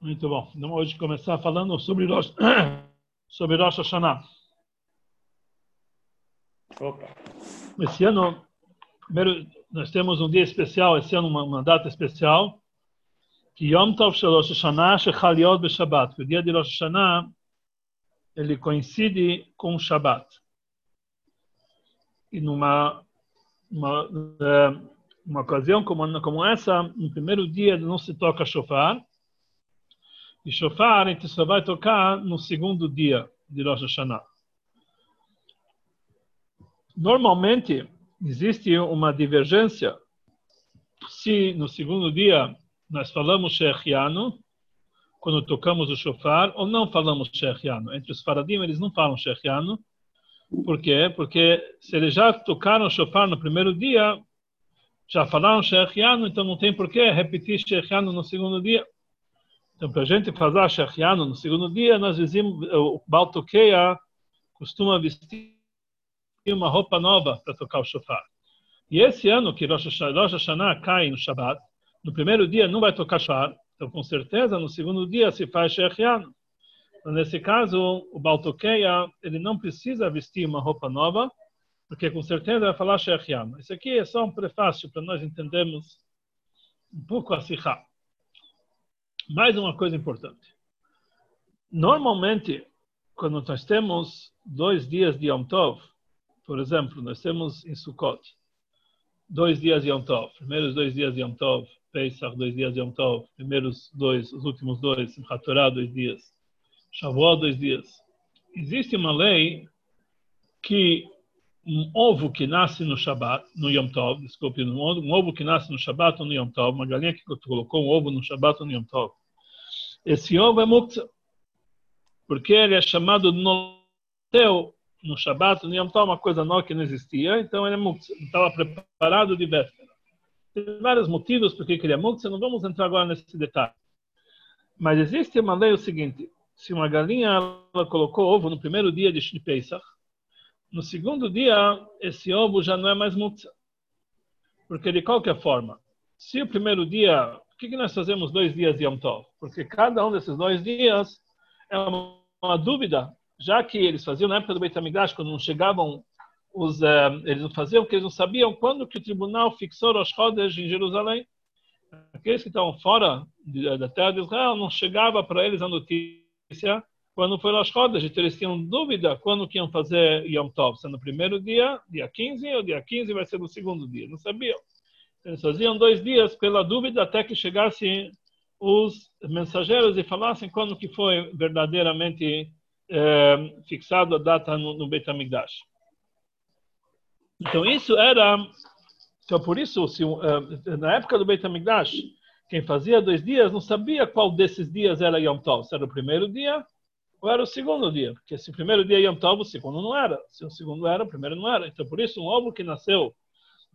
Muito bom. Vamos hoje começar falando sobre Rosh, sobre Rosh Hashanah. Opa. Esse ano, primeiro, nós temos um dia especial, esse ano uma, uma data especial, que Yom Tov Shel Rosh Hashanah Shechal Yod B'Shabbat. O dia de Rosh Hashanah, ele coincide com o Shabbat. E numa uma, eh, uma ocasião como, como essa, no primeiro dia não se toca shofar, e shofar a gente só vai tocar no segundo dia de Rosh Hashanah. Normalmente, existe uma divergência se no segundo dia nós falamos Shechianu, quando tocamos o shofar, ou não falamos Shechianu. Entre os faradim, eles não falam Shechianu. Por quê? Porque se eles já tocaram o shofar no primeiro dia, já falaram Shechianu, então não tem por que repetir Shechianu no segundo dia. Então, para a gente fazer Shechianu no segundo dia, nós dizemos, o Baltokeia costuma vestir uma roupa nova para tocar o shofar. E esse ano que Rosh Hashanah cai no Shabbat, no primeiro dia não vai tocar shofar, então com certeza no segundo dia se faz Shechianu. Então, nesse caso, o Baltokeia, ele não precisa vestir uma roupa nova, porque com certeza vai falar Shechianu. Isso aqui é só um prefácio para nós entendermos um pouco a Sikha. Mais uma coisa importante. Normalmente, quando nós temos dois dias de Yom Tov, por exemplo, nós temos em Sukkot, dois dias de Yom Tov, primeiros dois dias de Yom Tov, Pesach, dois dias de Yom Tov, primeiros dois, os últimos dois, Simchat Torah, dois dias, Shavuot, dois dias. Existe uma lei que um ovo que nasce no Shabat, no Yom Tov, desculpe, um ovo que nasce no Shabat ou no Yom Tov, uma galinha que colocou um ovo no Shabat ou no Yom Tov, esse ovo é muktzah, porque ele é chamado noteu no Shabat, no Yom Tov, uma coisa nova que não existia, então ele é muktzah, estava preparado de véspera. Tem vários motivos por que ele é muktzah, não vamos entrar agora nesse detalhe. Mas existe uma lei o seguinte, se uma galinha ela colocou ovo no primeiro dia de Pesach, no segundo dia, esse ovo já não é mais muktzah. Porque, de qualquer forma, se o primeiro dia que, que nós fazemos dois dias de Yom Tov? Porque cada um desses dois dias é uma, uma dúvida, já que eles faziam na época do Beit HaMikdash, quando não chegavam os, uh, eles não faziam porque eles não sabiam quando que o tribunal fixou os Chodesh em Jerusalém. Aqueles que estavam fora de, da terra de Israel, não chegava para eles a notícia quando foi Rosh Chodesh, então eles tinham dúvida quando que iam fazer Yom Tov, se no primeiro dia, dia 15, ou dia 15 vai ser no segundo dia, não sabiam. Eles faziam dois dias pela dúvida até que chegassem os mensageiros e falassem quando que foi verdadeiramente é, fixado a data no, no Beit HaMikdash. Então isso era, então por isso se, uh, na época do Beit HaMikdash, quem fazia dois dias não sabia qual desses dias era Yom Tov, se era o primeiro dia ou era o segundo dia, porque se o primeiro dia é Yom Tov, o segundo não era, se o segundo era, o primeiro não era. Então por isso um ovo que nasceu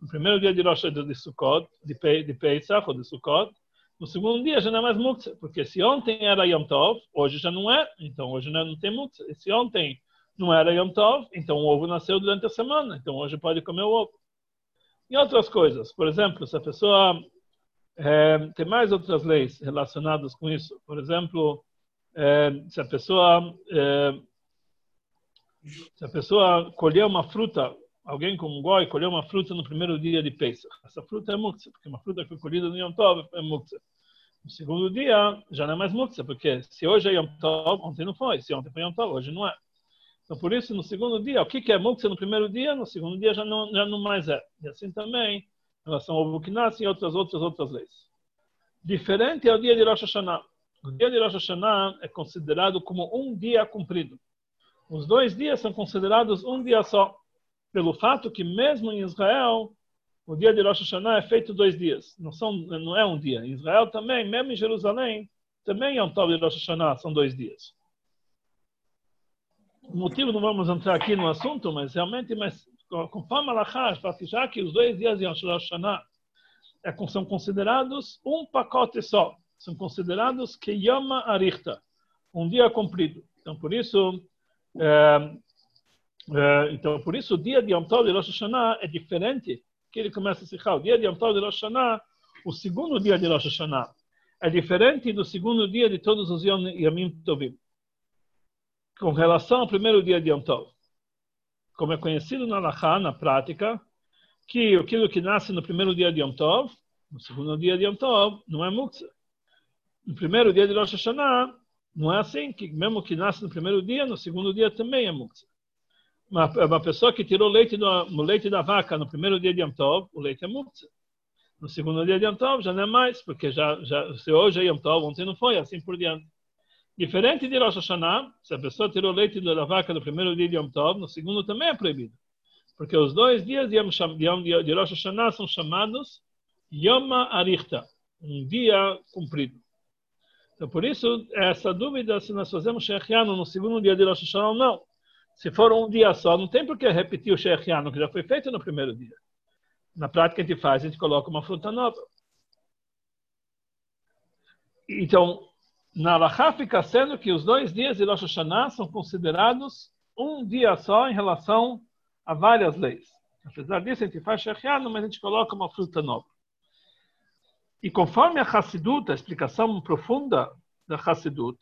no primeiro dia de Rosh de Sukkot, de, Pe, de Pesach ou de Sukkot, no segundo dia já não é mais Muktzah, porque se ontem era Yom Tov, hoje já não é, então hoje não, não tem Muktzah. E se ontem não era Yom Tov, então o ovo nasceu durante a semana, então hoje pode comer o ovo. E outras coisas, por exemplo, se a pessoa é, tem mais outras leis relacionadas com isso, por exemplo, é, se a pessoa é, se a pessoa colher uma fruta alguém como um goi colheu uma fruta no primeiro dia de Pesach. Essa fruta é muktzah, porque uma fruta que foi colhida no Yom Tov é muktzah. No segundo dia, já não é mais muktzah, porque se hoje é Yom Tov, ontem não foi. Se ontem foi Yom Tov, hoje não é. Então, por isso, no segundo dia, o que é muktzah no primeiro dia, no segundo dia já não, já não mais é. E assim também, em relação ao nasce e outras, outras, outras leis. Diferente é o dia de Rosh Hashanah. O dia de Rosh Hashanah é considerado como um dia cumprido. Os dois dias são considerados um dia só pelo fato que mesmo em Israel o dia de Rosh Hashanah é feito dois dias, não são não é um dia. Em Israel também, mesmo em Jerusalém, também é um tal de Rosh Hashanah, são dois dias. O motivo não vamos entrar aqui no assunto, mas realmente, mas conforme Alachash, já que os dois dias de Rosh Hashanah é, são considerados um pacote só, são considerados que Yama Arichta, um dia comprido. Então, por isso, é, é, então, por isso, o dia de Yom Tov de Rosh Hashanah é diferente que ele começa a se O dia de Yom Tov de Rosh Hashanah, o segundo dia de Rosh Hashanah, é diferente do segundo dia de todos os Yamim Tovim. Com relação ao primeiro dia de Yom Tov. Como é conhecido na Lacha, na prática, que aquilo que nasce no primeiro dia de Yom Tov, no segundo dia de Yom Tov, não é Muktzah. No primeiro dia de Rosh Hashanah, não é assim, que mesmo que nasce no primeiro dia, no segundo dia também é Muktzah. Uma, uma pessoa que tirou leite do, leite da vaca no primeiro dia de Yom Tov, o leite é Muktzah. No segundo dia de Yom Tov já não é mais, porque já, já, se hoje é Yom Tov, ontem não foi, assim por diante. Diferente de Rosh Hashanah, se a pessoa tirou leite da vaca no primeiro dia de Yom Tov, no segundo também é proibido. Porque os dois dias de, Yom, de Rosh Hashanah são chamados Yom Arichta, um dia cumprido. Então, por isso, essa dúvida se nós fazemos Shechiano no segundo dia de Rosh Hashanah ou não. Se for um dia só, não tem por que repetir o Shechiano que já foi feito no primeiro dia. Na prática, a gente faz, a gente coloca uma fruta nova. Então, na Alahá fica sendo que os dois dias de Rosh Hashanah são considerados um dia só em relação a várias leis. Apesar disso, a gente faz Shechiano, mas a gente coloca uma fruta nova. E conforme a Hassidut, a explicação profunda da Hassidut,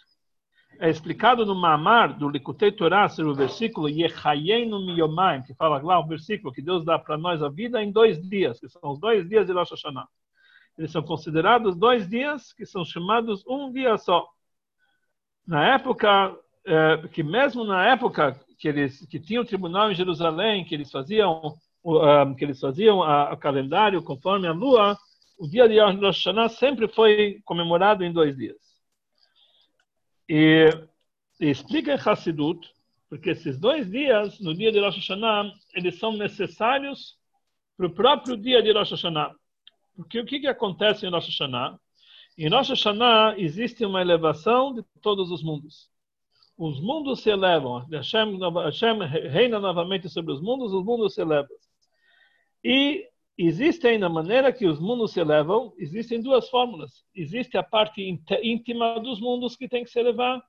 é explicado no Mamar do Likutei Torah, sobre o versículo Yechayenu Miyomayim, que fala lá o versículo que Deus dá para nós a vida em dois dias, que são os dois dias de Rosh Hashanah. Eles são considerados dois dias que são chamados um dia só. Na época, é, que mesmo na época que eles que tinham o tribunal em Jerusalém, que eles faziam um, que eles faziam o calendário conforme a lua, o dia de Rosh Hashanah sempre foi comemorado em dois dias. E, explica em Hassidut, porque esses dois dias, no dia de Rosh Hashanah, eles são necessários para o próprio dia de Rosh Hashanah. Porque o que, que acontece em Rosh Hashanah? Em Rosh Hashanah existe uma elevação de todos os mundos. Os mundos se elevam. Hashem, Hashem reina novamente sobre os mundos, os mundos se elevam. E existem, na maneira que os mundos se elevam, existem duas fórmulas. Existe a parte íntima dos mundos que tem que se elevar,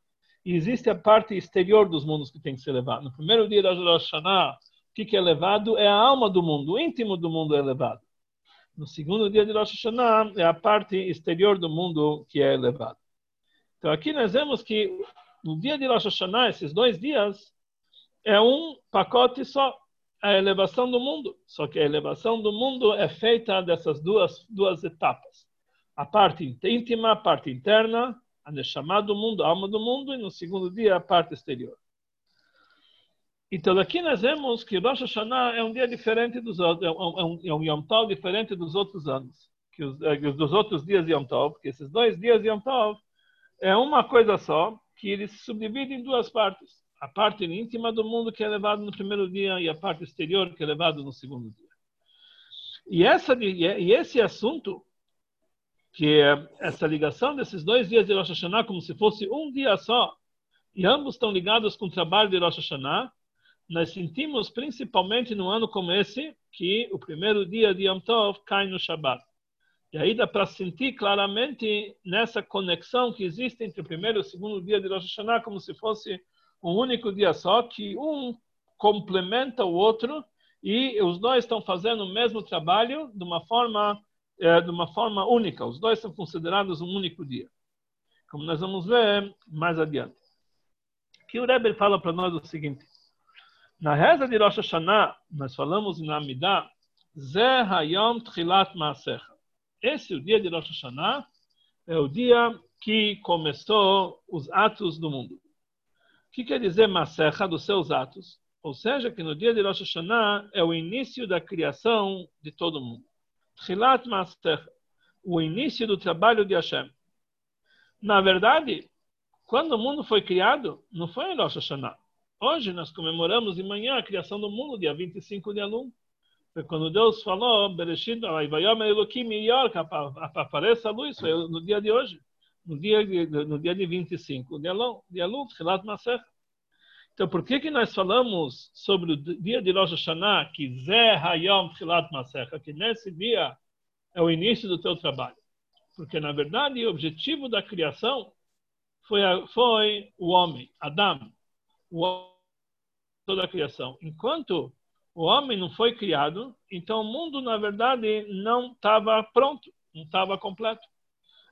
e existe a parte exterior dos mundos que tem que se elevar. No primeiro dia da Rosh Hashanah, o que é elevado é a alma do mundo, o íntimo do mundo é elevado. No segundo dia de Rosh Hashanah, é a parte exterior do mundo que é elevada. Então aqui nós vemos que no dia de Rosh Hashanah, esses dois dias, é um pacote só, a elevação do mundo. Só que a elevação do mundo é feita dessas duas, duas etapas. A parte íntima, a parte interna, a Neshama do mundo, a alma do mundo, e no segundo dia a parte exterior. Então aqui nós vemos que Rosh Hashanah é um dia diferente dos outros, é um, é um Yom Tov diferente dos outros anos, que os, é, dos outros dias de Yom Tov, porque esses dois dias de Yom Tov é uma coisa só, que eles se subdividem em duas partes. A parte íntima do mundo que é levado no primeiro dia e a parte exterior que é levado no segundo dia. E, essa, e esse assunto, que é essa ligação desses dois dias de Rosh Hashanah como se fosse um dia só, e ambos estão ligados com o trabalho de Rosh Hashanah, nós sentimos principalmente no ano como esse que o primeiro dia de Yom Tov cai no Shabbat. E aí dá para sentir claramente nessa conexão que existe entre o primeiro e o segundo dia de Rosh Hashanah, como se fosse um único dia só, que um complementa o outro e os dois estão fazendo o mesmo trabalho de uma forma é, de uma forma única. Os dois são considerados um único dia, como nós vamos ver mais adiante. Que o Rebbe fala para nós o seguinte: na reza de Rosh Hashanah, nós falamos na Amidah, Zeh Hayom Tchilat Maasecha. Esse, é o dia de Rosh Hashanah, é o dia que começou os atos do mundo. Que quer dizer Maasecha dos seus atos? Ou seja, que no dia de Rosh Hashanah é o início da criação de todo mundo. Tchilat Maasecha, o início do trabalho de Hashem. Na verdade, quando o mundo foi criado, não foi em Rosh Hashanah. Hoje nós comemoramos de manhã a criação do mundo, dia 25 de Alum. Foi quando Deus falou, apareça a luz, foi no dia de hoje, no dia de, no dia de 25 de Alum, de Alum, Hilat Maser. Então, por que que nós falamos sobre o dia de Rosh Hashanah, que Zé Hayom Hilat Maser, que nesse dia é o início do teu trabalho? Porque, na verdade, o objetivo da criação foi, foi o homem, Adão, o toda a criação. Enquanto o homem não foi criado, então o mundo, na verdade, não estava pronto, não estava completo.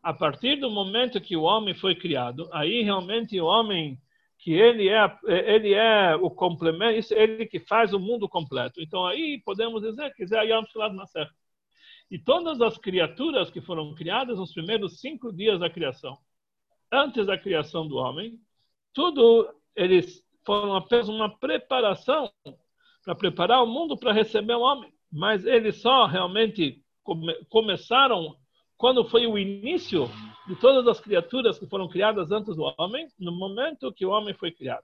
A partir do momento que o homem foi criado, aí realmente o homem que ele é ele é o complemento, isso ele que faz o mundo completo. Então aí podemos dizer que Zé Yom Tfilat Maser. E todas as criaturas que foram criadas nos primeiros cinco dias da criação, antes da criação do homem, tudo eles foram apenas uma preparação para preparar o mundo para receber o homem. Mas eles só realmente come, começaram quando foi o início de todas as criaturas que foram criadas antes do homem, no momento que o homem foi criado.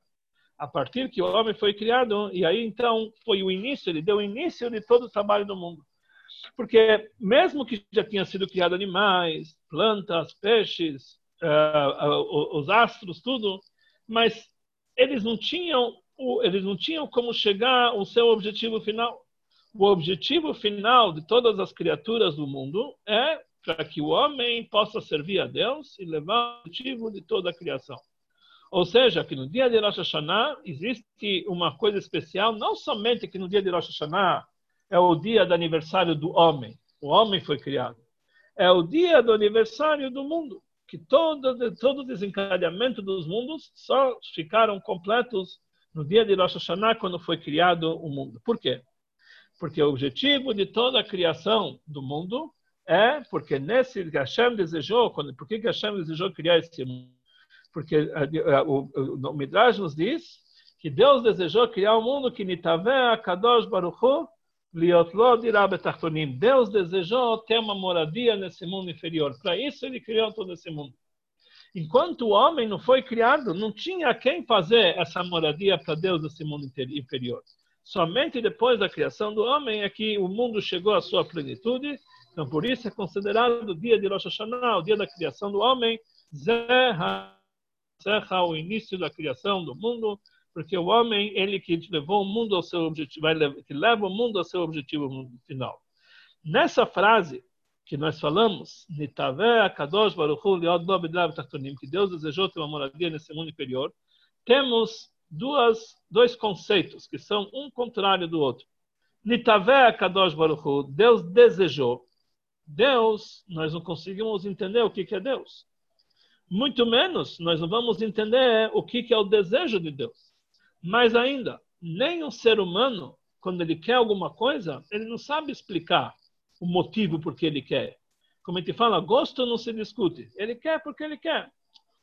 A partir que o homem foi criado, e aí então foi o início, ele deu o início de todo o trabalho do mundo. Porque mesmo que já tinha sido criado animais, plantas, peixes, uh, uh, os astros, tudo, mas eles não tinham eles não tinham como chegar ao seu objetivo final. O objetivo final de todas as criaturas do mundo é para que o homem possa servir a Deus e levar o objetivo de toda a criação. Ou seja, que no dia de Rosh Hashanah existe uma coisa especial, não somente que no dia de Rosh Hashanah é o dia do aniversário do homem, o homem foi criado. É o dia do aniversário do mundo, que todo, todo o desencadeamento dos mundos só ficaram completos no dia de Rosh Hashanah, quando foi criado o mundo. Por quê? Porque o objetivo de toda a criação do mundo é porque nesse que Hashem desejou, quando, por que Hashem desejou criar esse mundo? Porque uh, o, o, o Midrash nos diz que Deus desejou criar um mundo que nitave akadosh baruchu. Deus desejou ter uma moradia nesse mundo inferior. Para isso ele criou todo esse mundo. Enquanto o homem não foi criado, não tinha quem fazer essa moradia para Deus nesse mundo inferior. Somente depois da criação do homem é que o mundo chegou à sua plenitude então, por isso é considerado o dia de Rosh Hashanah, o dia da criação do homem, Zerra, o início da criação do mundo, porque o homem, ele que levou o mundo ao seu objetivo, que leva o mundo ao seu objetivo final. Nessa frase que nós falamos, que Deus desejou ter uma moradia nesse mundo inferior, temos duas, dois conceitos que são um contrário do outro. Nitaveh Kadosh Baruch Deus desejou. Deus, nós não conseguimos entender o que é Deus. Muito menos nós não vamos entender o que é o desejo de Deus. Mais ainda, nem um ser humano, quando ele quer alguma coisa, ele não sabe explicar o motivo por que ele quer. Como a gente fala, gosto não se discute. Ele quer porque ele quer.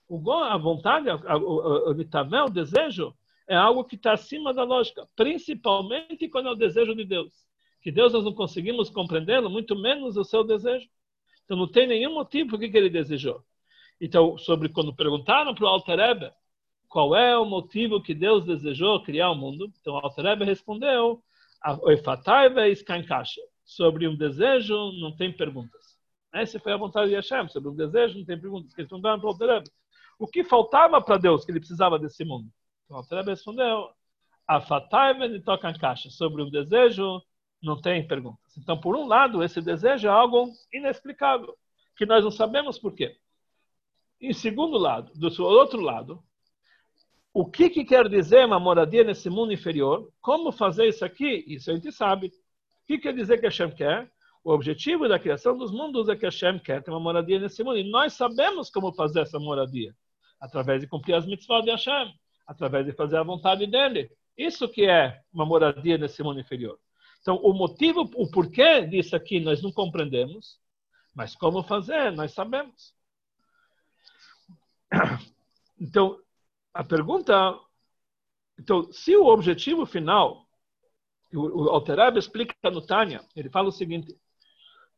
O, a vontade, o, o, o desejo, é algo que está acima da lógica, principalmente quando é o desejo de Deus que Deus nós não conseguimos compreendê-lo, muito menos o seu desejo. Então não tem nenhum motivo por que ele desejou. Então, sobre quando perguntaram para o Alter Ebe, qual é o motivo que Deus desejou criar o mundo, então o Alter Ebe respondeu, sobre um desejo não tem perguntas. Essa foi a vontade de Hashem, sobre um desejo não tem perguntas. Eles perguntaram para o Alter Ebe, o que faltava para Deus que ele precisava desse mundo? Então o Alter Ebe respondeu, sobre um desejo não tem perguntas. Então, por um lado, esse desejo é algo inexplicável, que nós não sabemos por quê. Em segundo lado, do outro lado, o que, que quer dizer uma moradia nesse mundo inferior? Como fazer isso aqui? Isso a gente sabe. O que quer dizer que Hashem quer? O objetivo da criação dos mundos é que Hashem quer ter uma moradia nesse mundo. E nós sabemos como fazer essa moradia. Através de cumprir as mitzvot de Hashem. Através de fazer a vontade dele. Isso que é uma moradia nesse mundo inferior. Então, o motivo, o porquê disso aqui nós não compreendemos, mas como fazer, nós sabemos. Então, a pergunta. Então, se o objetivo final, o Alterab explica no Tânia, ele fala o seguinte: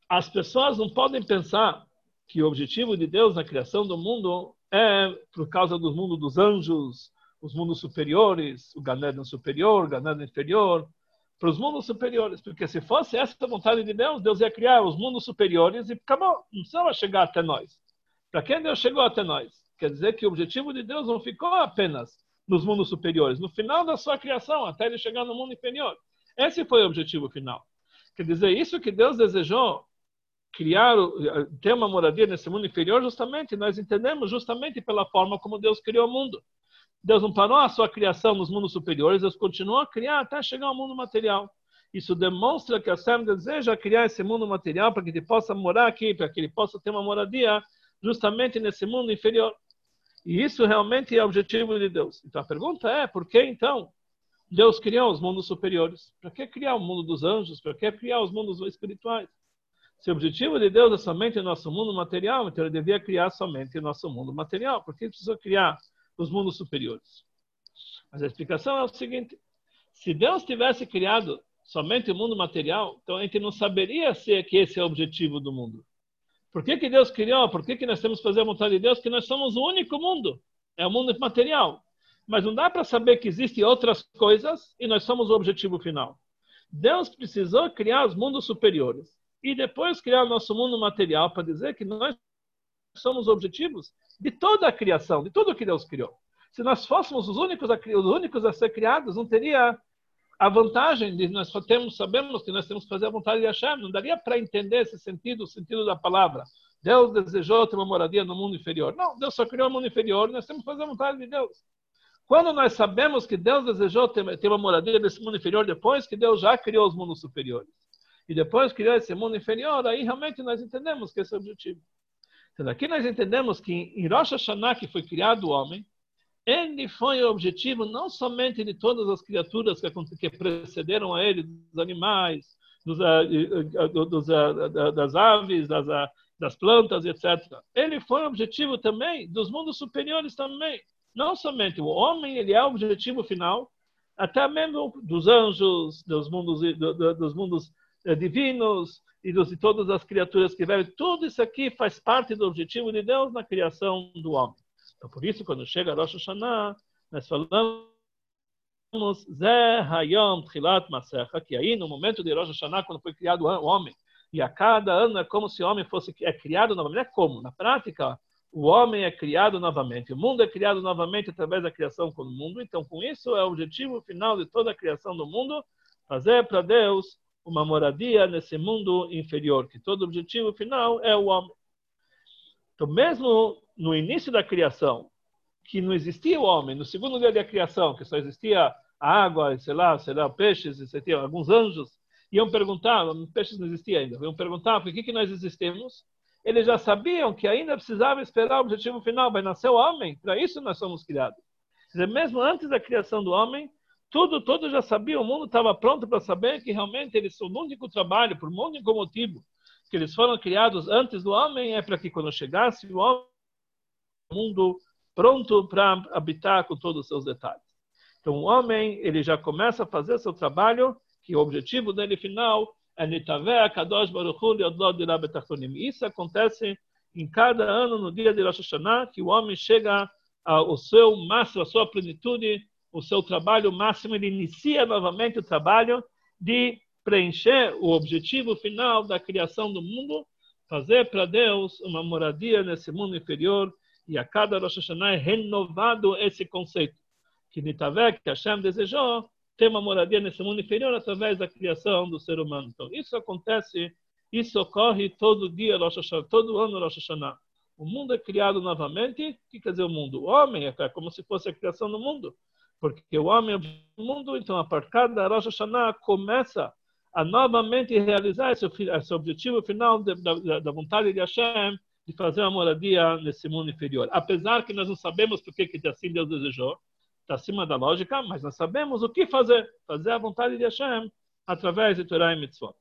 as pessoas não podem pensar que o objetivo de Deus na criação do mundo é por causa do mundo dos anjos, os mundos superiores, o Ganeden superior, o Ganeden inferior, para os mundos superiores, porque se fosse essa vontade de Deus, Deus ia criar os mundos superiores e acabou, não precisava chegar até nós. Para quem Deus chegou até nós? Quer dizer que o objetivo de Deus não ficou apenas nos mundos superiores, no final da sua criação, até ele chegar no mundo inferior. Esse foi o objetivo final. Quer dizer, isso que Deus desejou criar, ter uma moradia nesse mundo inferior, justamente, nós entendemos justamente pela forma como Deus criou o mundo. Deus não parou a sua criação nos mundos superiores, Deus continuou a criar até chegar ao mundo material. Isso demonstra que a Hashem deseja criar esse mundo material para que ele possa morar aqui, para que ele possa ter uma moradia justamente nesse mundo inferior. E isso realmente é o objetivo de Deus. Então a pergunta é, por que então Deus criou os mundos superiores? Para que criar o mundo dos anjos? Para que criar os mundos espirituais? Se o objetivo de Deus é somente o nosso mundo material, então ele devia criar somente o nosso mundo material. Por que precisou criar os mundos superiores? Mas a explicação é o seguinte: se Deus tivesse criado somente o mundo material, então a gente não saberia se que esse é o objetivo do mundo. Por que, que Deus criou? Por que, que nós temos que fazer a vontade de Deus? Que nós somos o único mundo. É o mundo material. Mas não dá para saber que existem outras coisas e nós somos o objetivo final. Deus precisou criar os mundos superiores e depois criar o nosso mundo material para dizer que nós somos objetivos de toda a criação, de tudo que Deus criou. Se nós fôssemos os únicos a, os únicos a ser criados, não teria a vantagem de nós só temos, sabemos que nós temos que fazer a vontade de Hashem. Não daria para entender esse sentido, o sentido da palavra. Deus desejou ter uma moradia no mundo inferior. Não, Deus só criou o mundo inferior, nós temos que fazer a vontade de Deus. Quando nós sabemos que Deus desejou ter uma moradia nesse mundo inferior depois que Deus já criou os mundos superiores e depois criou esse mundo inferior, aí realmente nós entendemos que esse é o objetivo. Então, aqui nós entendemos que em Rosh Hashanah, que foi criado o homem, ele foi o objetivo não somente de todas as criaturas que, precederam a ele, dos animais, dos, uh, dos, uh, das aves, das, uh, das plantas, etc. Ele foi o objetivo também dos mundos superiores também. Não somente o homem, ele é o objetivo final, até mesmo dos anjos, dos mundos, dos mundos eh, divinos e de todas as criaturas que vivem. Tudo isso aqui faz parte do objetivo de Deus na criação do homem. Então, por isso, quando chega Rosh Hashanah, nós falamos Zé Hayom Tchilat Masecha, que aí no momento de Rosh Hashanah, quando foi criado o homem, e a cada ano é como se o homem fosse é criado novamente. É como? Na prática, o homem é criado novamente. O mundo é criado novamente através da criação com o mundo. Então, com isso, é o objetivo final de toda a criação do mundo, fazer para Deus uma moradia nesse mundo inferior, que todo objetivo final é o homem. Então, mesmo no início da criação, que não existia o homem, no segundo dia da criação, que só existia água, sei lá, sei lá, peixes, lá, alguns anjos, iam perguntar, peixes não existia ainda, iam perguntar por que, que nós existimos. Eles já sabiam que ainda precisava esperar o objetivo final, vai nascer o homem, para isso nós somos criados. Quer dizer, mesmo antes da criação do homem, tudo, todo já sabia, o mundo estava pronto para saber que realmente eles o único trabalho, por um único motivo, que eles foram criados antes do homem, é para que quando chegasse o homem, o mundo pronto para habitar com todos os seus detalhes. Então o homem, ele já começa a fazer seu trabalho, que o objetivo dele final é Nitaveh Kadosh Baruch Hu Isso acontece em cada ano, no dia de Rosh Hashanah, que o homem chega ao seu máximo, à sua plenitude, o seu trabalho máximo, ele inicia novamente o trabalho de preencher o objetivo final da criação do mundo, fazer para Deus uma moradia nesse mundo inferior, e a cada Rosh Hashanah é renovado esse conceito, que Nitavek, que Hashem desejou, ter uma moradia nesse mundo inferior através da criação do ser humano. Então, isso acontece, isso ocorre todo dia, Rosh Hashanah, todo ano Rosh Hashanah. O mundo é criado novamente. O que quer dizer o mundo? O homem é como se fosse a criação do mundo porque o homem é o mundo, então a partir da Rosh Hashanah começa a novamente realizar esse, esse objetivo final de, da, da, vontade de Hashem de fazer uma moradia nesse mundo inferior. Apesar que nós não sabemos por que assim Deus desejou, está acima da lógica, mas nós sabemos o que fazer, fazer a vontade de Hashem através de Torah e Mitzvot.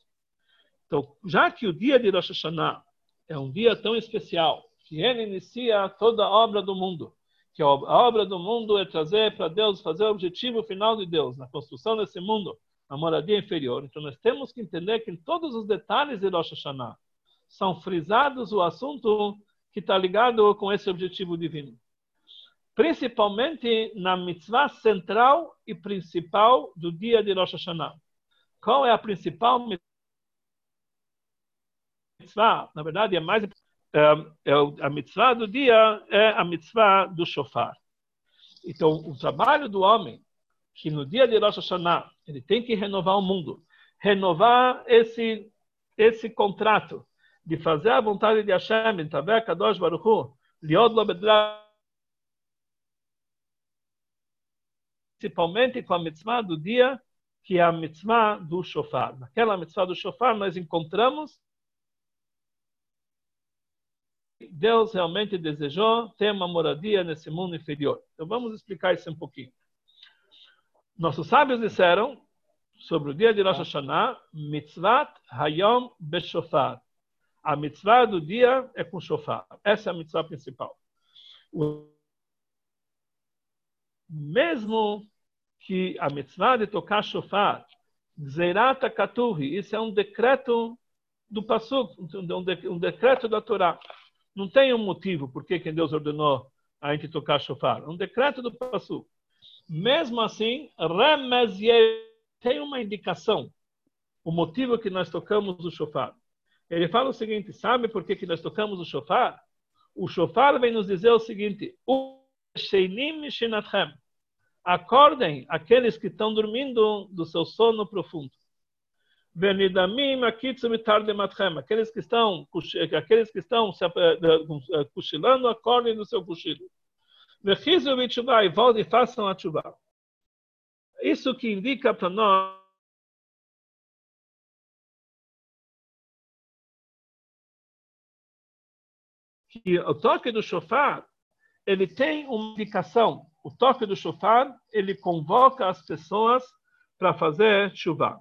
Então, já que o dia de Rosh Hashanah é um dia tão especial, que ele inicia toda a obra do mundo, que a obra do mundo é trazer para Deus, fazer o objetivo final de Deus, na construção desse mundo, a moradia inferior. Então nós temos que entender que em todos os detalhes de Rosh Hashanah são frisados o assunto que está ligado com esse objetivo divino. Principalmente na mitzvah central e principal do dia de Rosh Hashanah. Qual é a principal mitzvah? Na verdade, é mais é a mitzvah do dia é a mitzvah do shofar. Então, o trabalho do homem, que no dia de Rosh Hashanah, ele tem que renovar o mundo, renovar esse, esse contrato de fazer a vontade de Hashem, Taver Kadosh Baruch Hu, Liod Lobedra, principalmente com a mitzvah do dia, que é a mitzvah do shofar. Naquela mitzvah do shofar, nós encontramos Deus realmente desejou ter uma moradia nesse mundo inferior. Então vamos explicar isso um pouquinho. Nossos sábios disseram sobre o dia de Rosh Hashanah, mitzvat hayom beshofar. A mitzvah do dia é com shofar. Essa é a mitzvah principal. Mesmo que a mitzvah de tocar shofar, Zerata Katuhi, isso é um decreto do Passuk, um, decreto da Torá. Não tem um motivo por que Deus ordenou a gente tocar shofar. É um decreto do Passuk. Mesmo assim, tem uma indicação, o motivo que nós tocamos o shofar. Ele fala o seguinte, sabe por que, que nós tocamos o shofar? O shofar vem nos dizer o seguinte, acordem aqueles que estão dormindo do seu sono profundo. Aqueles que estão, aqueles que estão se, uh, cochilando, acordem do seu cochilo. E voltem e façam a chuva. Isso que indica para nós que o toque do shofar ele tem uma indicação. O toque do shofar ele convoca as pessoas para fazer chuva.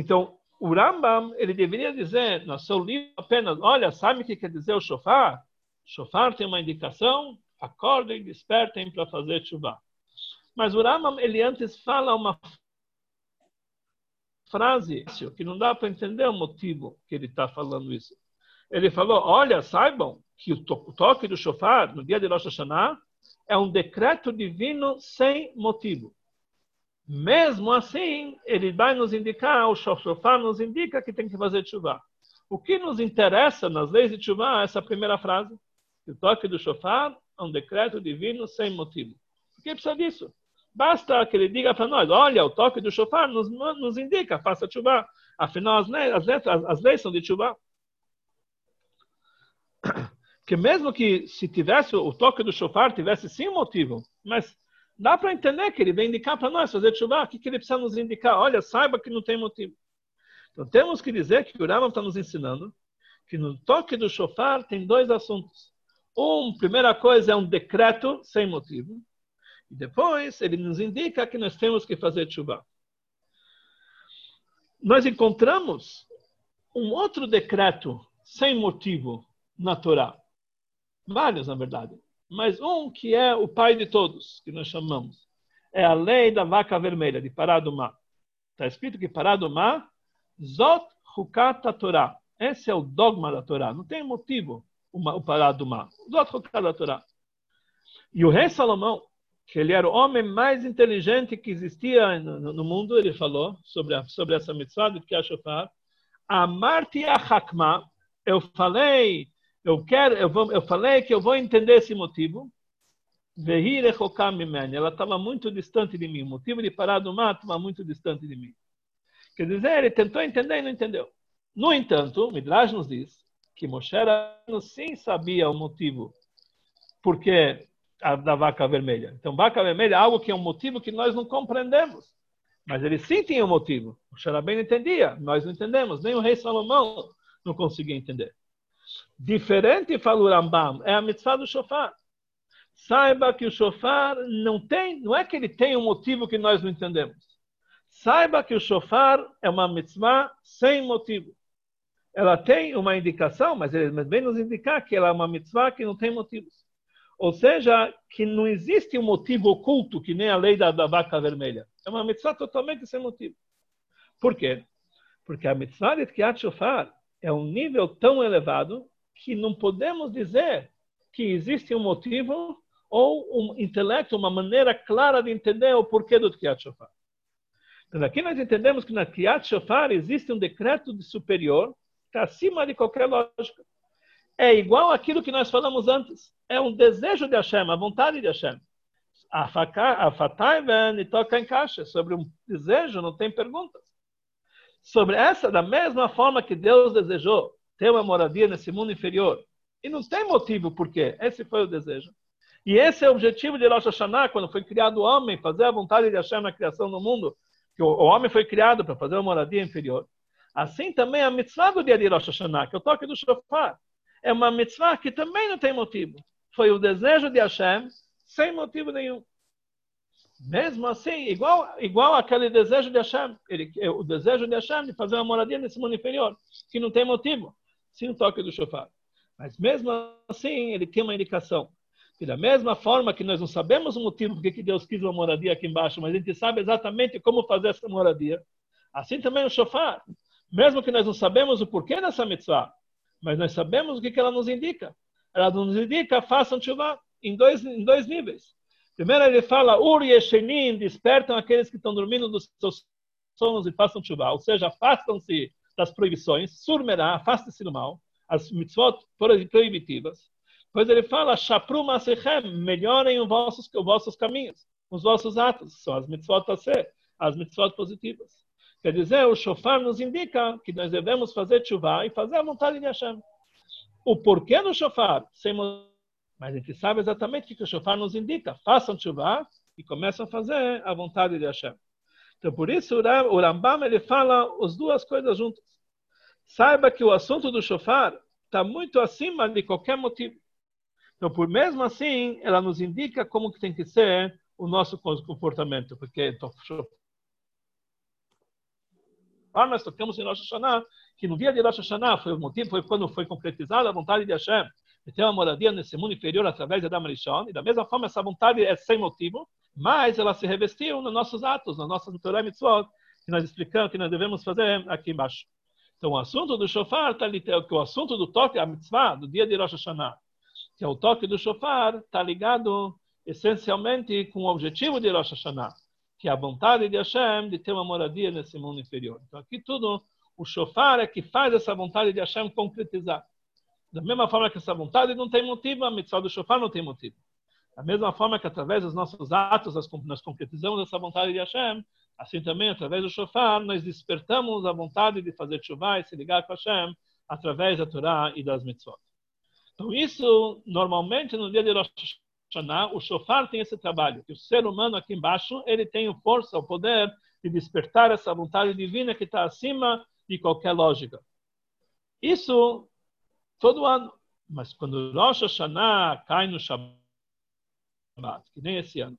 Então, o Rambam, ele deveria dizer no seu livro apenas, olha, sabe o que quer dizer o shofar? Shofar tem uma indicação, acordem, despertem para fazer chuva. Mas o Rambam, ele antes fala uma frase que não dá para entender o motivo que ele está falando isso. Ele falou, olha, saibam que o toque do shofar no dia de Rosh Hashanah é um decreto divino sem motivo. Mesmo assim, ele vai nos indicar, o shofar nos indica que tem que fazer chuva. O que nos interessa nas leis de chuva é essa primeira frase. O toque do shofar é um decreto divino sem motivo. Por que precisa disso? Basta que ele diga para nós, olha, o toque do shofar nos, nos indica, faça chuva. Afinal, as leis, as, leis, as leis são de chuva. Porque mesmo que se tivesse o toque do shofar, tivesse sim motivo, mas dá para entender que ele vem indicar para nós fazer chuva. O que, que ele precisa nos indicar? Olha, saiba que não tem motivo. Então temos que dizer que o Rambam está nos ensinando que no toque do shofar tem dois assuntos. Um, primeira coisa, é um decreto sem motivo. E depois ele nos indica que nós temos que fazer chuva. Nós encontramos um outro decreto sem motivo na Torá. Vários, na verdade mas um que é o pai de todos, que nós chamamos. É a lei da vaca vermelha, de Pará do Mar. Está escrito que Pará do Mar, Zot Hukat Torá. Esse é o dogma da Torá. Não tem motivo o Pará do Mar. Zot Hukat Torá. E o rei Salomão, que ele era o homem mais inteligente que existia no, mundo, ele falou sobre, a, sobre essa mitzvah de Kiashofar. Amarti Achakma, eu falei eu quero, eu, vou, eu falei que eu vou entender esse motivo. Ela estava muito distante de mim. O motivo de parar do mar estava muito distante de mim. Quer dizer, ele tentou entender e não entendeu. No entanto, Midrash nos diz que Moshe sim sabia o motivo porque a, da vaca vermelha. Então, vaca vermelha é algo que é um motivo que nós não compreendemos. Mas ele sim tinha um motivo. Moshe Rabbeinu entendia, nós não entendemos. Nem o rei Salomão não conseguia entender. Diferente, fala o Rambam, é a mitzvah do shofar. Saiba que o shofar não tem, não é que ele tem um motivo que nós não entendemos. Saiba que o shofar é uma mitzvah sem motivo. Ela tem uma indicação, mas ele vem nos indicar que ela é uma mitzvah que não tem motivos. Ou seja, que não existe um motivo oculto, que nem a lei da, da vaca vermelha. É uma mitzvah totalmente sem motivo. Por quê? Porque a mitzvah de Tkiat Shofar é um nível tão elevado que não podemos dizer que existe um motivo ou um intelecto, uma maneira clara de entender o porquê do Tkiat Shofar. Então, aqui nós entendemos que na Tkiat Shofar existe um decreto de superior que está acima de qualquer lógica. É igual aquilo que nós falamos antes. É um desejo de Hashem, a vontade de Hashem. A Fatai vem e toca em caixa. Sobre um desejo não tem perguntas. Sobre essa, da mesma forma que Deus desejou ter uma moradia nesse mundo inferior. E não tem motivo por quê. Esse foi o desejo. E esse é o objetivo de Rosh Hashanah, quando foi criado o homem, fazer a vontade de Hashem na criação do mundo. Que o homem foi criado para fazer uma moradia inferior. Assim também a mitzvah do dia de Rosh Hashanah, que é o toque do shofar. é uma mitzvah que também não tem motivo. Foi o desejo de Hashem, sem motivo nenhum. Mesmo assim, igual, igual aquele desejo de Hashem, ele, o desejo de Hashem de fazer uma moradia nesse mundo inferior, que não tem motivo, sem o toque do shofar. Mas mesmo assim, ele tem uma indicação. Que da mesma forma que nós não sabemos o motivo por que Deus quis uma moradia aqui embaixo, mas a gente sabe exatamente como fazer essa moradia, assim também o shofar. Mesmo que nós não sabemos o porquê dessa mitzvah, mas nós sabemos o que, ela nos indica. Ela nos indica, façam chuva em dois, em dois níveis. Primeiro ele fala, Uri e despertam aqueles que estão dormindo dos seus sonhos e façam chuva. Ou seja, afastam-se das proibições, surmerá, afastem-se do mal, as mitzvot proibitivas. Depois ele fala, Shapru Masechem, melhorem os vossos, os vossos caminhos, os vossos atos, são as mitzvot ser, as mitzvot positivas. Quer dizer, o shofar nos indica que nós devemos fazer chuva e fazer a vontade de Hashem. O porquê do shofar? Sem... Mas a gente sabe exatamente o que o shofar nos indica. Façam chuva e começam a fazer a vontade de Hashem. Então, por isso, o Rambam ele fala as duas coisas juntas. Saiba que o assunto do shofar está muito acima de qualquer motivo. Então, por mesmo assim, ela nos indica como que tem que ser o nosso comportamento, porque então, nós tocamos em Rosh Hashanah, que no dia de Rosh Hashanah foi o motivo, foi quando foi concretizada a vontade de Hashem de ter uma moradia nesse mundo inferior através de Adam Rishon, e da mesma forma essa vontade é sem motivo, mas ela se revestiu nos nossos atos, nas nossas Torah Mitzvot, que nós explicamos que nós devemos fazer aqui embaixo. Então o assunto do shofar ali, que o assunto do toque, a mitzvah, do dia de Rosh Hashanah, que é o toque do shofar, está ligado essencialmente com o objetivo de Rosh Hashanah, que é a vontade de Hashem de ter uma moradia nesse mundo inferior. Então aqui tudo, o shofar é que faz essa vontade de Hashem concretizar. Da mesma forma que essa vontade não tem motivo, a mitzvah do shofar não tem motivo. Da mesma forma que através dos nossos atos nós concretizamos essa vontade de Hashem, assim também através do shofar nós despertamos a vontade de fazer chuva e se ligar com Hashem através da Torá e das mitzvot. Então isso, normalmente, no dia de Rosh Hashanah, o shofar tem esse trabalho, que o ser humano aqui embaixo, ele tem a força, o poder de despertar essa vontade divina que está acima de qualquer lógica. Isso todo ano. Mas quando Rosh Hashanah cai no Shabbat, que nem esse ano,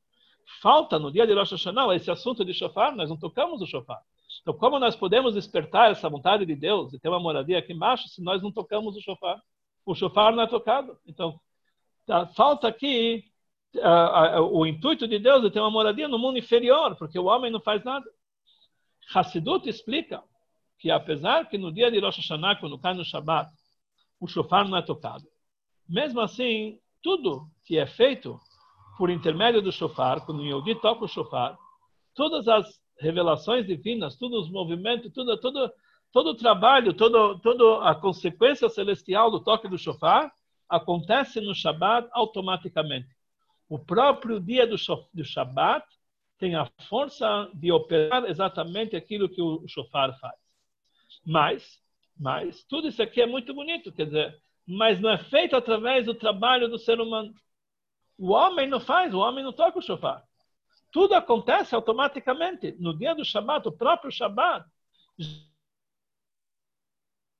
falta no dia de Rosh Hashanah esse assunto de shofar, nós não tocamos o shofar. Então, como nós podemos despertar essa vontade de Deus e ter uma moradia aqui embaixo se nós não tocamos o shofar? O shofar não é tocado. Então, Tá, falta aqui uh, uh, o intuito de Deus de ter uma moradia no mundo inferior, porque o homem não faz nada. Hassidut explica que apesar que no dia de Rosh Hashanah, quando cai no Shabbat, o shofar não é tocado, mesmo assim, tudo que é feito por intermédio do shofar, quando o Yodi toca o shofar, todas as revelações divinas, todos os movimentos, tudo, tudo, todo o trabalho, todo, toda a consequência celestial do toque do shofar acontece no Shabat automaticamente. O próprio dia do, do Shabat tem a força de operar exatamente aquilo que o shofar faz. Mas, mas tudo isso aqui é muito bonito, quer dizer, mas não é feito através do trabalho do ser humano. O homem não faz, o homem não toca o shofar. Tudo acontece automaticamente. No dia do Shabat, o próprio Shabat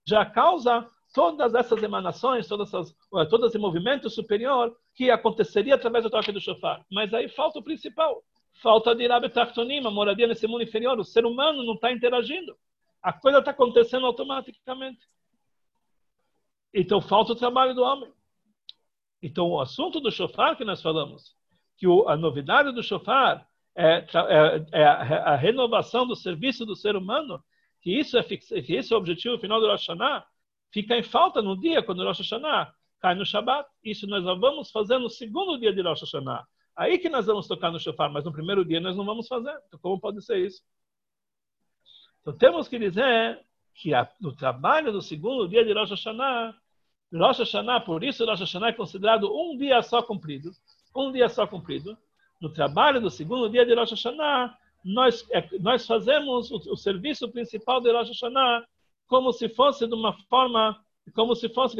já causa todas essas emanações, todas essas, todo esse movimento superior que aconteceria através do toque do shofar. Mas aí falta o principal. Falta de Rabi Tartonim, moradia nesse mundo inferior. O ser humano não está interagindo. A coisa está acontecendo automaticamente. Então falta o trabalho do homem. Então o assunto do shofar que nós falamos, que o, a novidade do shofar é, é, é, a renovação do serviço do ser humano, que isso é, que esse é o objetivo final do Rosh Hashanah, fica em falta no dia, quando Rosh Hashanah cai no Shabat. Isso nós vamos fazer no segundo dia de Rosh Hashanah. Aí que nós vamos tocar no shofar, mas no primeiro dia nós não vamos fazer. Então, como pode ser isso? Então, temos que dizer que a, no trabalho do segundo dia de Rosh Hashanah, Rosh Hashanah, por isso Rosh Hashanah é considerado um dia só cumprido, um dia só cumprido. No trabalho do segundo dia de Rosh Hashanah, nós, é, nós fazemos o, o serviço principal de Rosh Hashanah como se fosse de uma forma, como se fosse,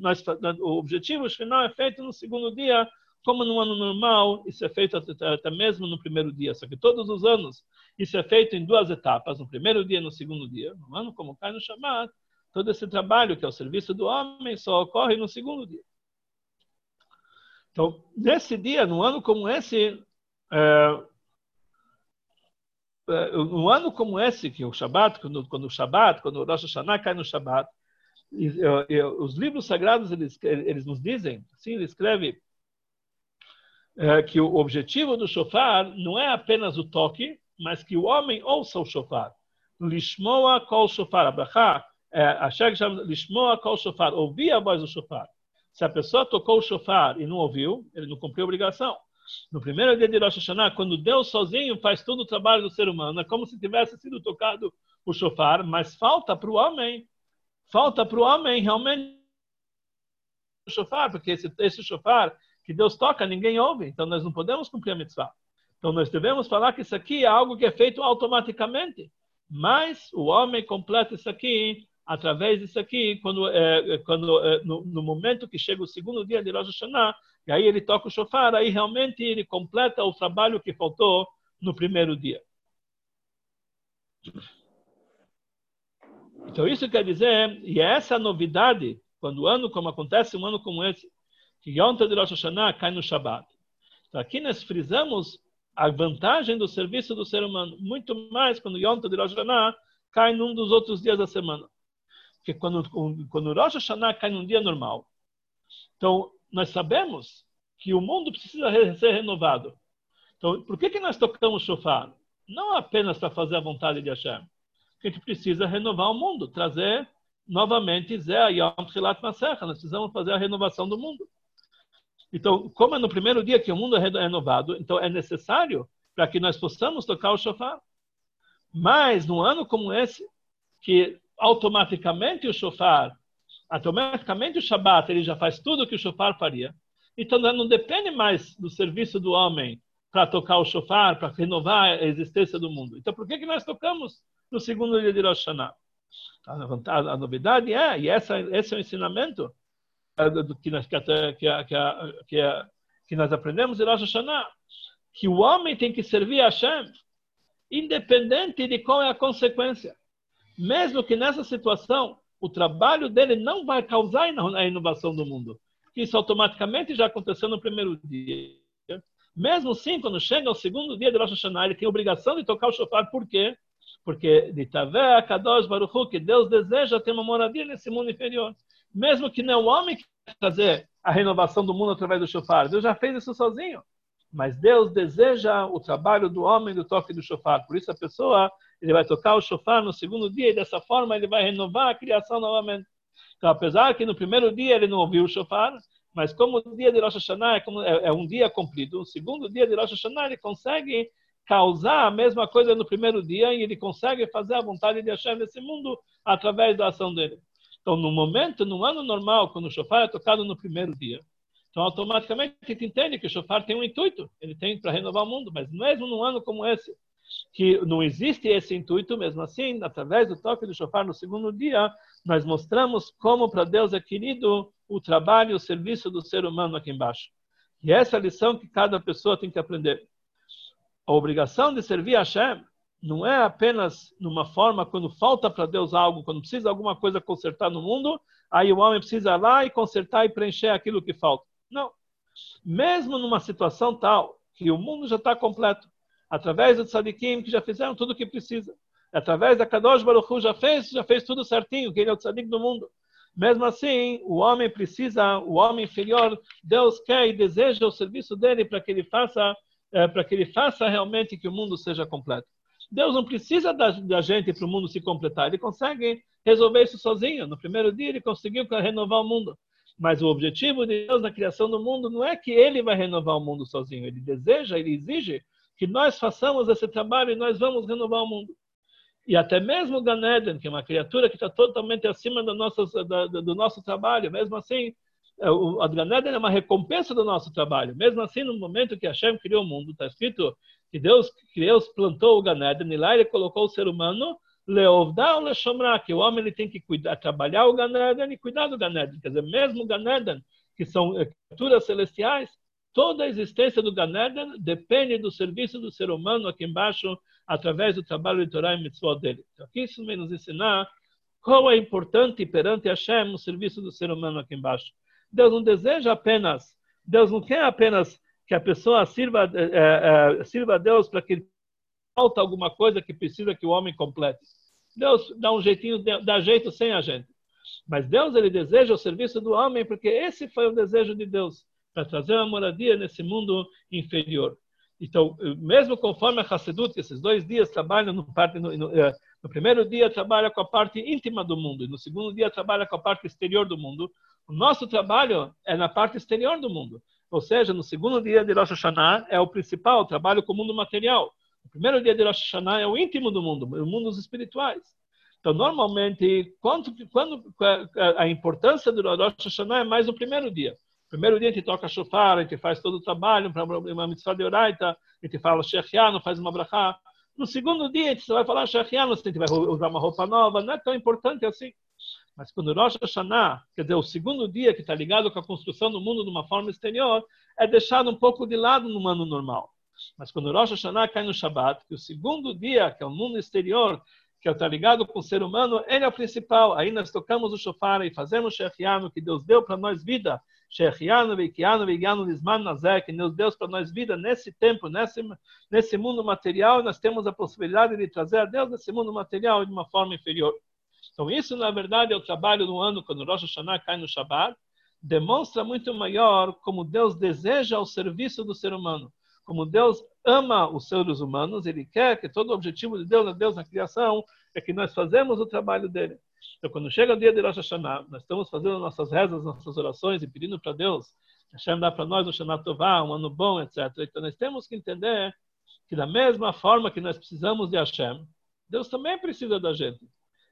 nós, o objetivo final é feito no segundo dia, como no ano normal, isso é feito até, mesmo no primeiro dia. Só que todos os anos isso é feito em duas etapas, no primeiro dia e no segundo dia. No ano como cai no Shabbat, Todo esse trabalho, que é o serviço do homem, só ocorre no segundo dia. Então, nesse dia, num ano como esse, é, é, um ano como esse, que é o Shabat, quando, quando o Shabat, quando o Rosh Hashanah cai no Shabat, e, e, os livros sagrados eles, eles nos dizem, assim ele escreve, é, que o objetivo do shofar não é apenas o toque, mas que o homem ouça o shofar. Lishmoa kol shofar, abrachá, achar que lishmoa kol shofar, ouvir a voz do shofar. Se a pessoa tocou o shofar e não ouviu, ele não cumpriu a obrigação. No primeiro dia de Rosh Hashanah, quando Deus sozinho faz todo o trabalho do ser humano, é como se tivesse sido tocado o shofar, mas falta para o homem, falta para o homem realmente o shofar, porque esse, esse shofar que Deus toca, ninguém ouve, então nós não podemos cumprir a mitzvah. Então nós devemos falar que isso aqui é algo que é feito automaticamente, mas o homem completa isso aqui através disso aqui, quando, é, quando é, no, no, momento que chega o segundo dia de Rosh Hashanah, e aí ele toca o shofar, aí realmente ele completa o trabalho que faltou no primeiro dia. Então isso quer dizer, e é essa novidade, quando o ano, como acontece um ano como esse, que Yom de Rosh Hashanah cai no Shabbat. Então aqui nós frisamos a vantagem do serviço do ser humano, muito mais quando Yom de Rosh Hashanah cai num dos outros dias da semana. Porque quando, quando Rosh Hashanah cai num dia normal, então nós sabemos que o mundo precisa ser renovado. Então, por que, que nós tocamos shofar? Não apenas para fazer a vontade de Hashem. Porque a gente precisa renovar o mundo, trazer novamente Zé Yom Tchilat Maserha. Nós precisamos fazer a renovação do mundo. Então, como é no primeiro dia que o mundo é renovado, então é necessário para que nós possamos tocar o shofar. Mas, num ano como esse, que automaticamente o shofar, automaticamente o Shabat, ele já faz tudo o que o shofar faria. Então não depende mais do serviço do homem para tocar o shofar, para renovar a existência do mundo. Então por que que nós tocamos no segundo dia de Rosh Hashanah? A, novidade é, e essa, esse é o ensinamento é, que nós, que, que, que, que nós aprendemos em Rosh Hashanah, que o homem tem que servir a Hashem, independente de qual é a consequência mesmo que nessa situação o trabalho dele não vai causar a inovação do mundo. Isso automaticamente já aconteceu no primeiro dia. Mesmo assim, quando chega o segundo dia de Rosh Hashanah, ele tem obrigação de tocar o shofar. Por quê? Porque de Tavé, Kadosh, Baruch que Deus deseja ter uma moradia nesse mundo inferior. Mesmo que não é o homem que quer fazer a renovação do mundo através do shofar. Deus já fez isso sozinho. Mas Deus deseja o trabalho do homem do toque do shofar. Por isso a pessoa ele vai tocar o shofar no segundo dia e dessa forma ele vai renovar a criação novamente. Então, apesar que no primeiro dia ele não ouviu o shofar, mas como o dia de Rosh Hashanah é, como, é, é um dia cumprido, o segundo dia de Rosh Hashanah ele consegue causar a mesma coisa no primeiro dia e ele consegue fazer a vontade de Hashem nesse mundo através da ação dele. Então, no momento, no ano normal, quando o shofar é tocado no primeiro dia, então automaticamente a gente entende que o shofar tem um intuito, ele tem para renovar o mundo, mas mesmo num ano como esse, que não existe esse intuito, mesmo assim, através do toque do shofar no segundo dia, nós mostramos como para Deus é querido o trabalho e o serviço do ser humano aqui embaixo. E essa é a lição que cada pessoa tem que aprender. A obrigação de servir a Hashem não é apenas numa forma quando falta para Deus algo, quando precisa alguma coisa consertar no mundo, aí o homem precisa ir lá e consertar e preencher aquilo que falta. Não. Mesmo numa situação tal que o mundo já está completo, através do tzadikim que já fizeram tudo o que precisa. Através da Kadosh Baruch Hu já fez, já fez tudo certinho, que ele é o tzadik do mundo. Mesmo assim, o homem precisa, o homem inferior, Deus quer e deseja o serviço dele para que ele faça, é, para que ele faça realmente que o mundo seja completo. Deus não precisa da, da gente para o mundo se completar, ele consegue resolver isso sozinho. No primeiro dia ele conseguiu renovar o mundo. Mas o objetivo de Deus na criação do mundo não é que ele vai renovar o mundo sozinho, ele deseja, ele exige que nós façamos esse trabalho e nós vamos renovar o mundo. E até mesmo Ganeden, que é uma criatura que está totalmente acima do nosso, do, nosso trabalho, mesmo assim, é, o Ganeden é uma recompensa do nosso trabalho. Mesmo assim, no momento que Hashem criou o mundo, está escrito que Deus, que Deus plantou o Ganeden e lá ele colocou o ser humano Leovdá ou Leshomra, que o homem ele tem que cuidar, trabalhar o Ganeden e cuidar do Ganeden. Quer dizer, mesmo o Ganeden, que são criaturas celestiais, Toda a existência do Ganeden depende do serviço do ser humano aqui embaixo, através do trabalho de Torá e Mitzvot dele. Então, aqui isso vem nos ensinar Qual é importante perante Hashem no serviço do ser humano aqui embaixo? Deus não deseja apenas, Deus não quer apenas que a pessoa sirva, é, é, sirva a Deus para que falta alguma coisa que precisa que o homem complete. Deus dá um jeitinho, dá jeito sem a gente. Mas Deus ele deseja o serviço do homem porque esse foi o desejo de Deus para trazer uma moradia nesse mundo inferior. Então, mesmo conforme a Hassedut, que esses dois dias trabalham no, parte, no, no, eh, no, primeiro dia trabalha com a parte íntima do mundo e no segundo dia trabalha com a parte exterior do mundo, o nosso trabalho é na parte exterior do mundo. Ou seja, no segundo dia de Rosh Hashanah é o principal, o trabalho com o mundo material. O primeiro dia de Rosh Hashanah é o íntimo do mundo, o mundo dos espirituais. Então, normalmente, quando, quando a importância do Rosh Hashanah é mais no primeiro dia. Primeiro dia a gente toca shofar, a gente faz todo o trabalho para uma mitzvah de oraita, a gente fala shechiano, faz uma brachá. No segundo dia a gente vai falar shechiano, a gente vai usar uma roupa nova, não é tão importante assim. Mas quando Rosh Hashanah, quer dizer, o segundo dia que está ligado com a construção do mundo de uma forma exterior, é deixado um pouco de lado no ano normal. Mas quando Rosh Hashanah cai no Shabbat, que o segundo dia, que é o mundo exterior, que está ligado com o ser humano, ele é o principal. Aí nós tocamos o shofar e fazemos shechiano, que Deus deu para nós vida, Shechianu, Veikianu, Veigianu, Lisman, Nazek, que Deus para nós vida nesse tempo, nesse, nesse mundo material, nós temos a possibilidade de trazer a Deus nesse mundo material de uma forma inferior. Então, isso, na verdade, é o trabalho do ano, quando Rosh Hashanah cai no Shabbat, demonstra muito maior como Deus deseja o serviço do ser humano. Como Deus ama os seres humanos, Ele quer que todo o objetivo de Deus, Deus na criação, é que nós fazemos o trabalho dele. Então, quando chega o dia de Rosh Hashanah, nós estamos fazendo nossas rezas, nossas orações e pedindo para Deus, Hashem dá para nós o Shana Tová, um ano bom, etc. Então, nós temos que entender que da mesma forma que nós precisamos de Hashem, Deus também precisa da gente.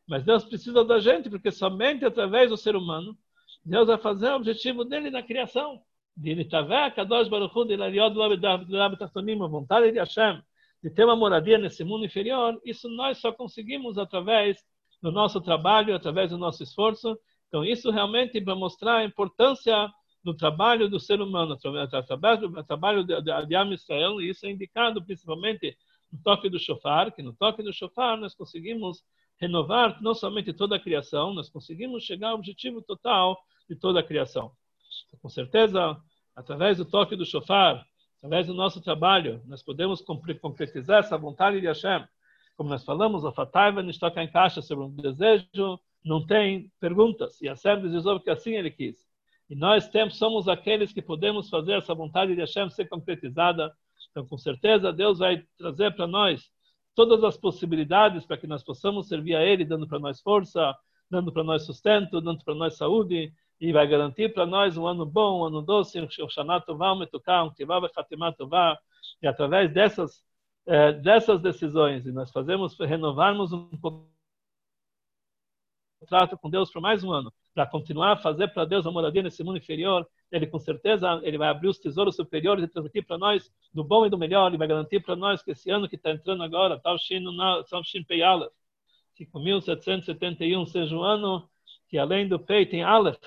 Mas Deus precisa da gente porque somente através do ser humano, Deus vai fazer o objetivo dele na criação. De Nitavé, Kadosh Baruch de Lariod a vontade de Hashem, de ter uma moradia nesse mundo inferior, isso nós só conseguimos através no nosso trabalho, através do nosso esforço. Então, isso realmente vai mostrar a importância do trabalho do ser humano, através, através do trabalho de, de, de Am Israel, e isso é indicado principalmente no toque do shofar, que no toque do shofar nós conseguimos renovar não somente toda a criação, nós conseguimos chegar ao objetivo total de toda a criação. Então, com certeza, através do toque do shofar, através do nosso trabalho, nós podemos concretizar essa vontade de Hashem, como nós falamos, a Fataiva nos toca em caixa sobre um desejo, não tem perguntas. E a Sérvia diz que assim ele quis. E nós temos, somos aqueles que podemos fazer essa vontade de Hashem ser concretizada. Então, com certeza, Deus vai trazer para nós todas as possibilidades para que nós possamos servir a Ele, dando para nós força, dando para nós sustento, dando para nós saúde, e vai garantir para nós um ano bom, um ano doce, um Shana Tová, um Metuká, um Tová. E através dessas é, dessas decisões e nós fazemos renovarmos um contrato com Deus por mais um ano para continuar a fazer para Deus a moradia nesse mundo inferior ele com certeza ele vai abrir os tesouros superiores e transmitir para nós do bom e do melhor e vai garantir para nós que esse ano que está entrando agora tal Shin Pei Aleph 5.771 seja um ano que além do Pei tem Aleph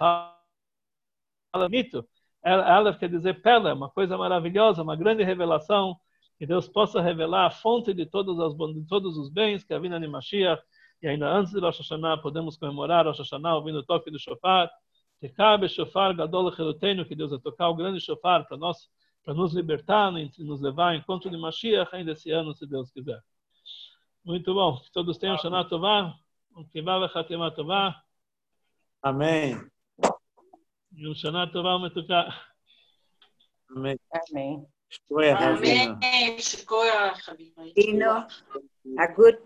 mito. Aleph quer dizer Pela uma coisa maravilhosa uma grande revelação que Deus possa revelar a fonte de todos, as, de todos os bens que a vinda de Mashiach, e ainda antes de Rosh Hashanah podemos comemorar Rosh Hashanah ouvindo o toque do shofar, cabe shofar gadol chelotenu, que Deus vai tocar o grande shofar para nós, para nos libertar, nos levar ao encontro de Mashiach ainda esse ano, se Deus quiser. Muito bom. Que todos tenham Shana Tová, um Kivá Vechatimá Tová. Amém. E um Shana Tová Metuká. Amém. Amém. שכוח אבינו. אמן, שכוח אבינו. a good